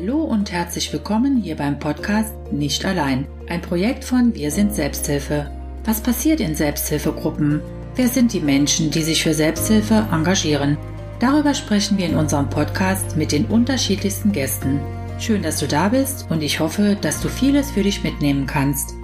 Hallo und herzlich willkommen hier beim Podcast Nicht allein, ein Projekt von Wir sind Selbsthilfe. Was passiert in Selbsthilfegruppen? Wer sind die Menschen, die sich für Selbsthilfe engagieren? Darüber sprechen wir in unserem Podcast mit den unterschiedlichsten Gästen. Schön, dass du da bist und ich hoffe, dass du vieles für dich mitnehmen kannst.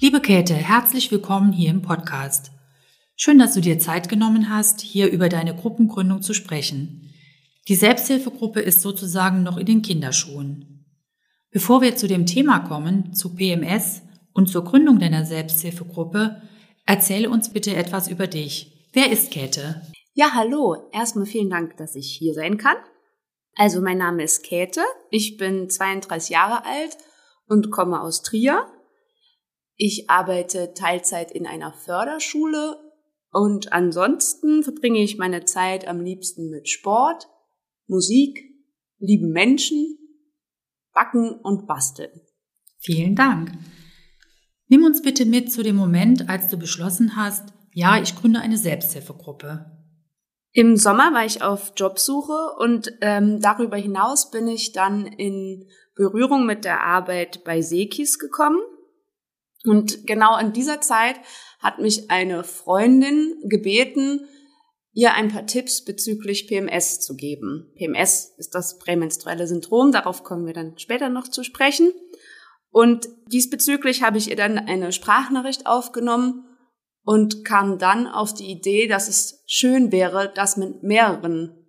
Liebe Käthe, herzlich willkommen hier im Podcast. Schön, dass du dir Zeit genommen hast, hier über deine Gruppengründung zu sprechen. Die Selbsthilfegruppe ist sozusagen noch in den Kinderschuhen. Bevor wir zu dem Thema kommen, zu PMS und zur Gründung deiner Selbsthilfegruppe, erzähle uns bitte etwas über dich. Wer ist Käthe? Ja, hallo. Erstmal vielen Dank, dass ich hier sein kann. Also mein Name ist Käthe. Ich bin 32 Jahre alt und komme aus Trier. Ich arbeite Teilzeit in einer Förderschule und ansonsten verbringe ich meine Zeit am liebsten mit Sport, Musik, lieben Menschen, Backen und Basteln. Vielen Dank. Nimm uns bitte mit zu dem Moment, als du beschlossen hast, ja, ich gründe eine Selbsthilfegruppe. Im Sommer war ich auf Jobsuche und ähm, darüber hinaus bin ich dann in Berührung mit der Arbeit bei Sekis gekommen. Und genau in dieser Zeit hat mich eine Freundin gebeten, ihr ein paar Tipps bezüglich PMS zu geben. PMS ist das prämenstruelle Syndrom, darauf kommen wir dann später noch zu sprechen. Und diesbezüglich habe ich ihr dann eine Sprachnachricht aufgenommen und kam dann auf die Idee, dass es schön wäre, das mit mehreren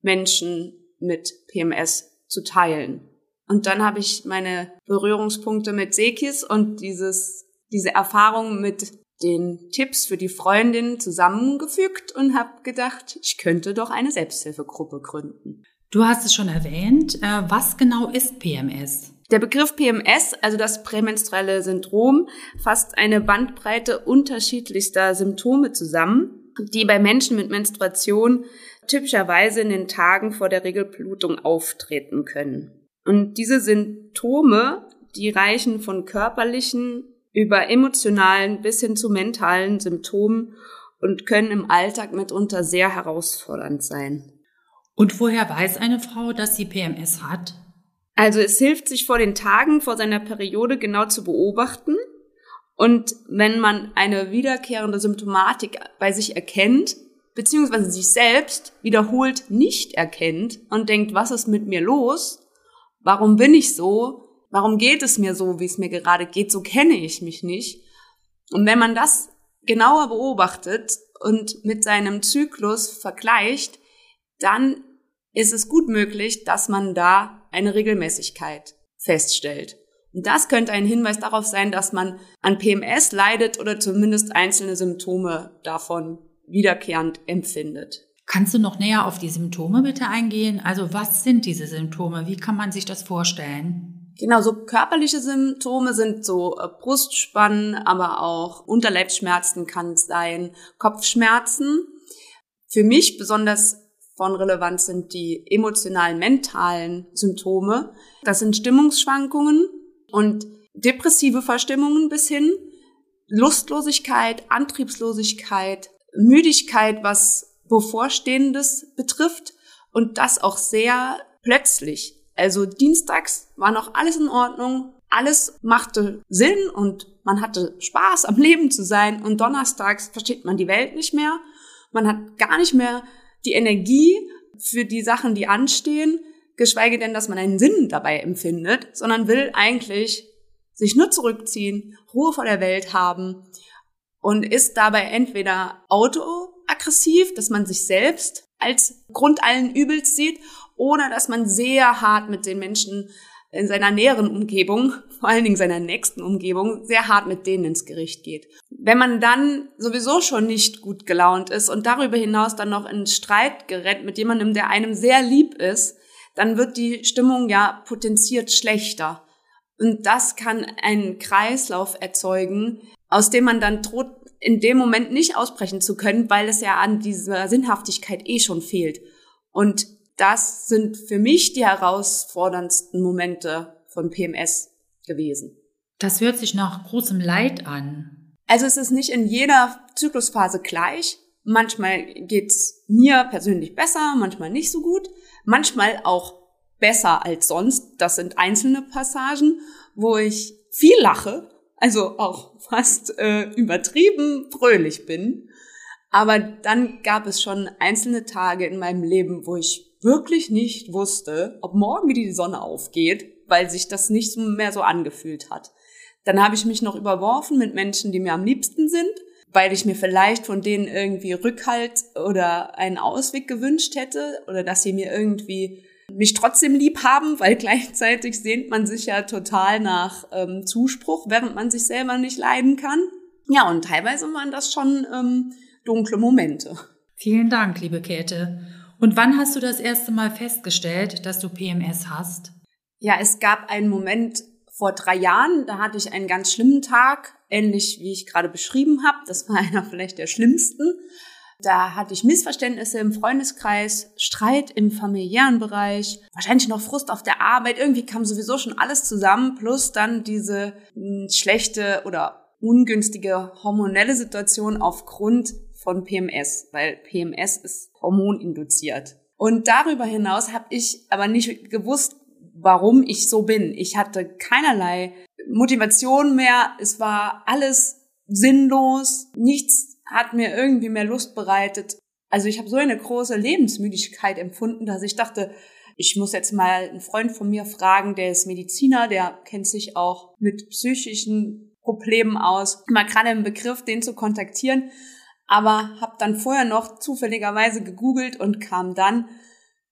Menschen mit PMS zu teilen. Und dann habe ich meine Berührungspunkte mit Sekis und dieses, diese Erfahrung mit den Tipps für die Freundin zusammengefügt und habe gedacht, ich könnte doch eine Selbsthilfegruppe gründen. Du hast es schon erwähnt. Äh, was genau ist PMS? Der Begriff PMS, also das prämenstruelle Syndrom, fasst eine Bandbreite unterschiedlichster Symptome zusammen, die bei Menschen mit Menstruation typischerweise in den Tagen vor der Regelblutung auftreten können. Und diese Symptome, die reichen von körperlichen über emotionalen bis hin zu mentalen Symptomen und können im Alltag mitunter sehr herausfordernd sein. Und woher weiß eine Frau, dass sie PMS hat? Also es hilft sich vor den Tagen vor seiner Periode genau zu beobachten. Und wenn man eine wiederkehrende Symptomatik bei sich erkennt, beziehungsweise sich selbst wiederholt nicht erkennt und denkt, was ist mit mir los? Warum bin ich so? Warum geht es mir so, wie es mir gerade geht? So kenne ich mich nicht. Und wenn man das genauer beobachtet und mit seinem Zyklus vergleicht, dann ist es gut möglich, dass man da eine Regelmäßigkeit feststellt. Und das könnte ein Hinweis darauf sein, dass man an PMS leidet oder zumindest einzelne Symptome davon wiederkehrend empfindet. Kannst du noch näher auf die Symptome bitte eingehen? Also was sind diese Symptome? Wie kann man sich das vorstellen? Genau, so körperliche Symptome sind so äh, Brustspannen, aber auch Unterleibsschmerzen kann es sein, Kopfschmerzen. Für mich besonders von Relevanz sind die emotionalen, mentalen Symptome. Das sind Stimmungsschwankungen und depressive Verstimmungen bis hin, Lustlosigkeit, Antriebslosigkeit, Müdigkeit, was bevorstehendes betrifft und das auch sehr plötzlich. Also dienstags war noch alles in Ordnung, alles machte Sinn und man hatte Spaß am Leben zu sein und donnerstags versteht man die Welt nicht mehr. Man hat gar nicht mehr die Energie für die Sachen, die anstehen, geschweige denn, dass man einen Sinn dabei empfindet, sondern will eigentlich sich nur zurückziehen, Ruhe vor der Welt haben und ist dabei entweder autoaggressiv, dass man sich selbst als Grund allen Übels sieht oder dass man sehr hart mit den Menschen in seiner näheren Umgebung, vor allen Dingen seiner nächsten Umgebung, sehr hart mit denen ins Gericht geht. Wenn man dann sowieso schon nicht gut gelaunt ist und darüber hinaus dann noch in Streit gerät mit jemandem, der einem sehr lieb ist, dann wird die Stimmung ja potenziert schlechter. Und das kann einen Kreislauf erzeugen, aus dem man dann droht, in dem Moment nicht ausbrechen zu können, weil es ja an dieser Sinnhaftigkeit eh schon fehlt. Und das sind für mich die herausforderndsten Momente von PMS gewesen. Das hört sich nach großem Leid an. Also es ist nicht in jeder Zyklusphase gleich. Manchmal geht's mir persönlich besser, manchmal nicht so gut, manchmal auch besser als sonst. Das sind einzelne Passagen, wo ich viel lache, also auch fast äh, übertrieben fröhlich bin. Aber dann gab es schon einzelne Tage in meinem Leben, wo ich wirklich nicht wusste, ob morgen wieder die Sonne aufgeht, weil sich das nicht mehr so angefühlt hat. Dann habe ich mich noch überworfen mit Menschen, die mir am liebsten sind, weil ich mir vielleicht von denen irgendwie Rückhalt oder einen Ausweg gewünscht hätte oder dass sie mir irgendwie mich trotzdem lieb haben, weil gleichzeitig sehnt man sich ja total nach ähm, Zuspruch, während man sich selber nicht leiden kann. Ja, und teilweise waren das schon ähm, dunkle Momente. Vielen Dank, liebe Käthe. Und wann hast du das erste Mal festgestellt, dass du PMS hast? Ja, es gab einen Moment vor drei Jahren, da hatte ich einen ganz schlimmen Tag, ähnlich wie ich gerade beschrieben habe. Das war einer vielleicht der schlimmsten. Da hatte ich Missverständnisse im Freundeskreis, Streit im familiären Bereich, wahrscheinlich noch Frust auf der Arbeit. Irgendwie kam sowieso schon alles zusammen, plus dann diese hm, schlechte oder ungünstige hormonelle Situation aufgrund von PMS, weil PMS ist hormoninduziert. Und darüber hinaus habe ich aber nicht gewusst, warum ich so bin. Ich hatte keinerlei Motivation mehr. Es war alles sinnlos. Nichts hat mir irgendwie mehr Lust bereitet. Also ich habe so eine große Lebensmüdigkeit empfunden, dass ich dachte, ich muss jetzt mal einen Freund von mir fragen, der ist Mediziner, der kennt sich auch mit psychischen Problemen aus. Mal gerade im Begriff, den zu kontaktieren aber habe dann vorher noch zufälligerweise gegoogelt und kam dann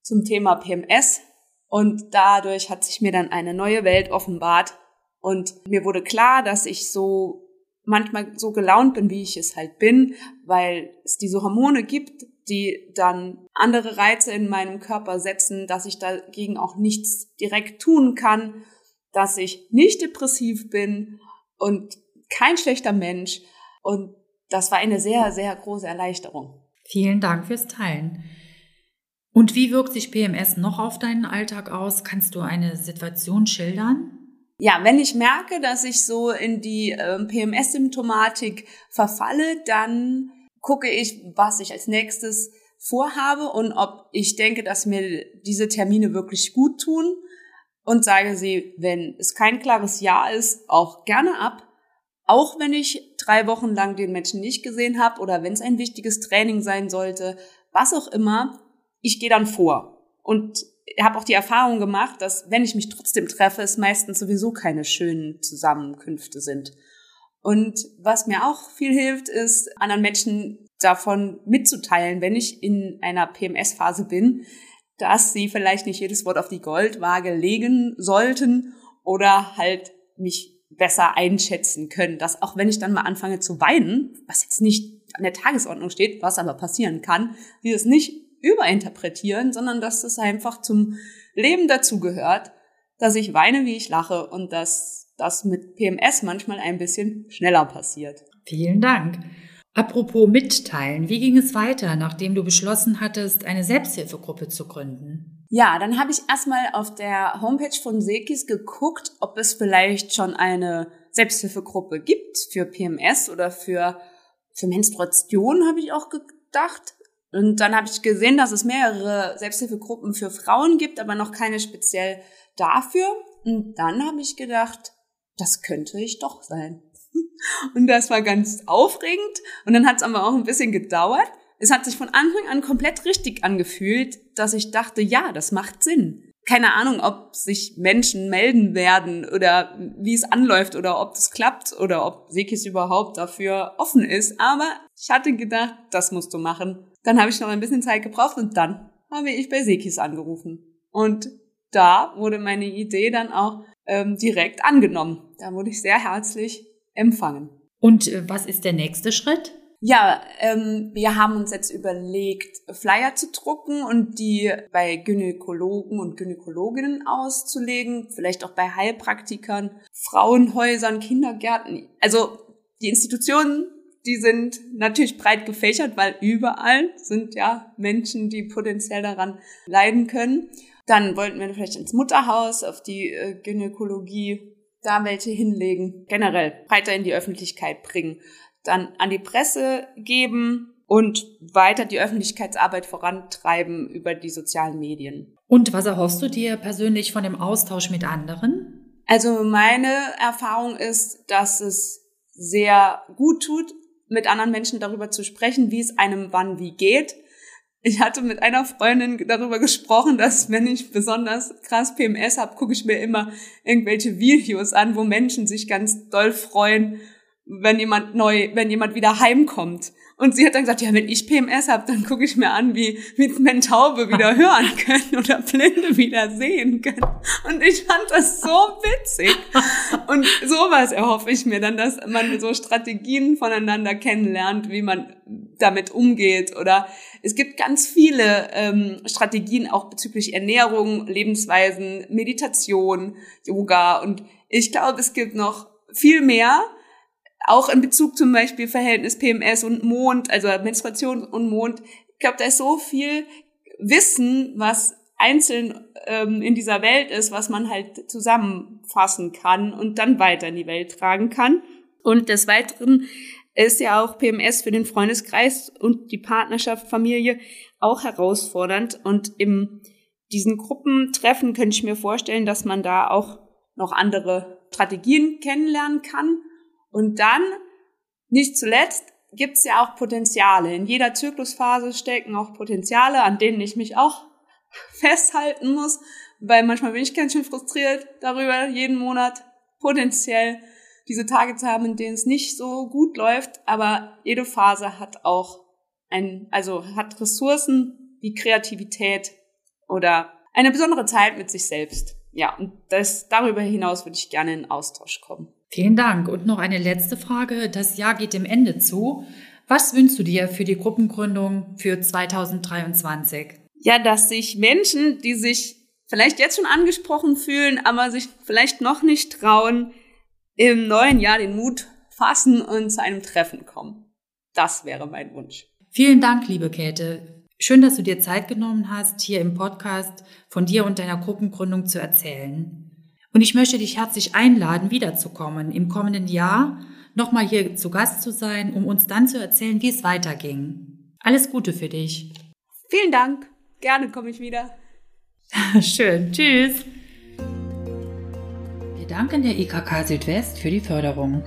zum Thema PMS und dadurch hat sich mir dann eine neue Welt offenbart. Und mir wurde klar, dass ich so manchmal so gelaunt bin, wie ich es halt bin, weil es diese Hormone gibt, die dann andere Reize in meinem Körper setzen, dass ich dagegen auch nichts direkt tun kann, dass ich nicht depressiv bin und kein schlechter Mensch. Und das war eine sehr, sehr große Erleichterung. Vielen Dank fürs Teilen. Und wie wirkt sich PMS noch auf deinen Alltag aus? Kannst du eine Situation schildern? Ja, wenn ich merke, dass ich so in die äh, PMS-Symptomatik verfalle, dann gucke ich, was ich als nächstes vorhabe und ob ich denke, dass mir diese Termine wirklich gut tun und sage sie, wenn es kein klares Ja ist, auch gerne ab. Auch wenn ich drei Wochen lang den Menschen nicht gesehen habe oder wenn es ein wichtiges Training sein sollte, was auch immer, ich gehe dann vor. Und habe auch die Erfahrung gemacht, dass wenn ich mich trotzdem treffe, es meistens sowieso keine schönen Zusammenkünfte sind. Und was mir auch viel hilft, ist, anderen Menschen davon mitzuteilen, wenn ich in einer PMS-Phase bin, dass sie vielleicht nicht jedes Wort auf die Goldwaage legen sollten oder halt mich besser einschätzen können, dass auch wenn ich dann mal anfange zu weinen, was jetzt nicht an der Tagesordnung steht, was aber passieren kann, die es nicht überinterpretieren, sondern dass es einfach zum Leben dazugehört, dass ich weine, wie ich lache und dass das mit PMS manchmal ein bisschen schneller passiert. Vielen Dank. Apropos mitteilen, wie ging es weiter, nachdem du beschlossen hattest, eine Selbsthilfegruppe zu gründen? Ja, dann habe ich erstmal auf der Homepage von Sekis geguckt, ob es vielleicht schon eine Selbsthilfegruppe gibt für PMS oder für, für Menstruation, habe ich auch gedacht. Und dann habe ich gesehen, dass es mehrere Selbsthilfegruppen für Frauen gibt, aber noch keine speziell dafür. Und dann habe ich gedacht, das könnte ich doch sein. Und das war ganz aufregend. Und dann hat es aber auch ein bisschen gedauert es hat sich von Anfang an komplett richtig angefühlt, dass ich dachte, ja, das macht Sinn. Keine Ahnung, ob sich Menschen melden werden oder wie es anläuft oder ob das klappt oder ob Sekis überhaupt dafür offen ist. Aber ich hatte gedacht, das musst du machen. Dann habe ich noch ein bisschen Zeit gebraucht und dann habe ich bei Sekis angerufen. Und da wurde meine Idee dann auch ähm, direkt angenommen. Da wurde ich sehr herzlich empfangen. Und äh, was ist der nächste Schritt? Ja, ähm, wir haben uns jetzt überlegt, Flyer zu drucken und die bei Gynäkologen und Gynäkologinnen auszulegen, vielleicht auch bei Heilpraktikern, Frauenhäusern, Kindergärten. Also die Institutionen, die sind natürlich breit gefächert, weil überall sind ja Menschen, die potenziell daran leiden können. Dann wollten wir vielleicht ins Mutterhaus, auf die äh, Gynäkologie, da welche hinlegen, generell breiter in die Öffentlichkeit bringen dann an die Presse geben und weiter die Öffentlichkeitsarbeit vorantreiben über die sozialen Medien. Und was erhoffst du dir persönlich von dem Austausch mit anderen? Also meine Erfahrung ist, dass es sehr gut tut, mit anderen Menschen darüber zu sprechen, wie es einem wann wie geht. Ich hatte mit einer Freundin darüber gesprochen, dass wenn ich besonders krass PMS habe, gucke ich mir immer irgendwelche Videos an, wo Menschen sich ganz doll freuen, wenn jemand neu, wenn jemand wieder heimkommt. Und sie hat dann gesagt, ja, wenn ich PMS habe, dann gucke ich mir an, wie, wie Taube wieder hören können oder Blinde wieder sehen können. Und ich fand das so witzig. Und sowas erhoffe ich mir dann, dass man so Strategien voneinander kennenlernt, wie man damit umgeht. Oder es gibt ganz viele ähm, Strategien auch bezüglich Ernährung, Lebensweisen, Meditation, Yoga. Und ich glaube, es gibt noch viel mehr auch in Bezug zum Beispiel Verhältnis PMS und Mond, also Menstruation und Mond. Ich glaube, da ist so viel Wissen, was einzeln ähm, in dieser Welt ist, was man halt zusammenfassen kann und dann weiter in die Welt tragen kann. Und des Weiteren ist ja auch PMS für den Freundeskreis und die Partnerschaft, Familie auch herausfordernd. Und in diesen Gruppentreffen könnte ich mir vorstellen, dass man da auch noch andere Strategien kennenlernen kann und dann, nicht zuletzt, gibt es ja auch Potenziale. In jeder Zyklusphase stecken auch Potenziale, an denen ich mich auch festhalten muss, weil manchmal bin ich ganz schön frustriert darüber, jeden Monat potenziell diese Tage zu haben, in denen es nicht so gut läuft, aber jede Phase hat auch ein, also hat Ressourcen wie Kreativität oder eine besondere Zeit mit sich selbst. Ja, und das, darüber hinaus würde ich gerne in Austausch kommen. Vielen Dank. Und noch eine letzte Frage. Das Jahr geht dem Ende zu. Was wünschst du dir für die Gruppengründung für 2023? Ja, dass sich Menschen, die sich vielleicht jetzt schon angesprochen fühlen, aber sich vielleicht noch nicht trauen, im neuen Jahr den Mut fassen und zu einem Treffen kommen. Das wäre mein Wunsch. Vielen Dank, liebe Käthe. Schön, dass du dir Zeit genommen hast, hier im Podcast von dir und deiner Gruppengründung zu erzählen. Und ich möchte dich herzlich einladen, wiederzukommen im kommenden Jahr, nochmal hier zu Gast zu sein, um uns dann zu erzählen, wie es weiterging. Alles Gute für dich. Vielen Dank. Gerne komme ich wieder. Schön. Tschüss. Wir danken der IKK Südwest für die Förderung.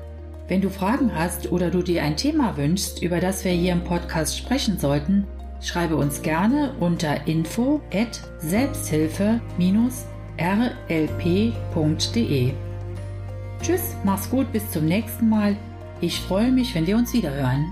Wenn du Fragen hast oder du dir ein Thema wünschst, über das wir hier im Podcast sprechen sollten, schreibe uns gerne unter info at selbsthilfe- rlp.de. Tschüss, mach's gut, bis zum nächsten Mal. Ich freue mich, wenn wir uns wiederhören.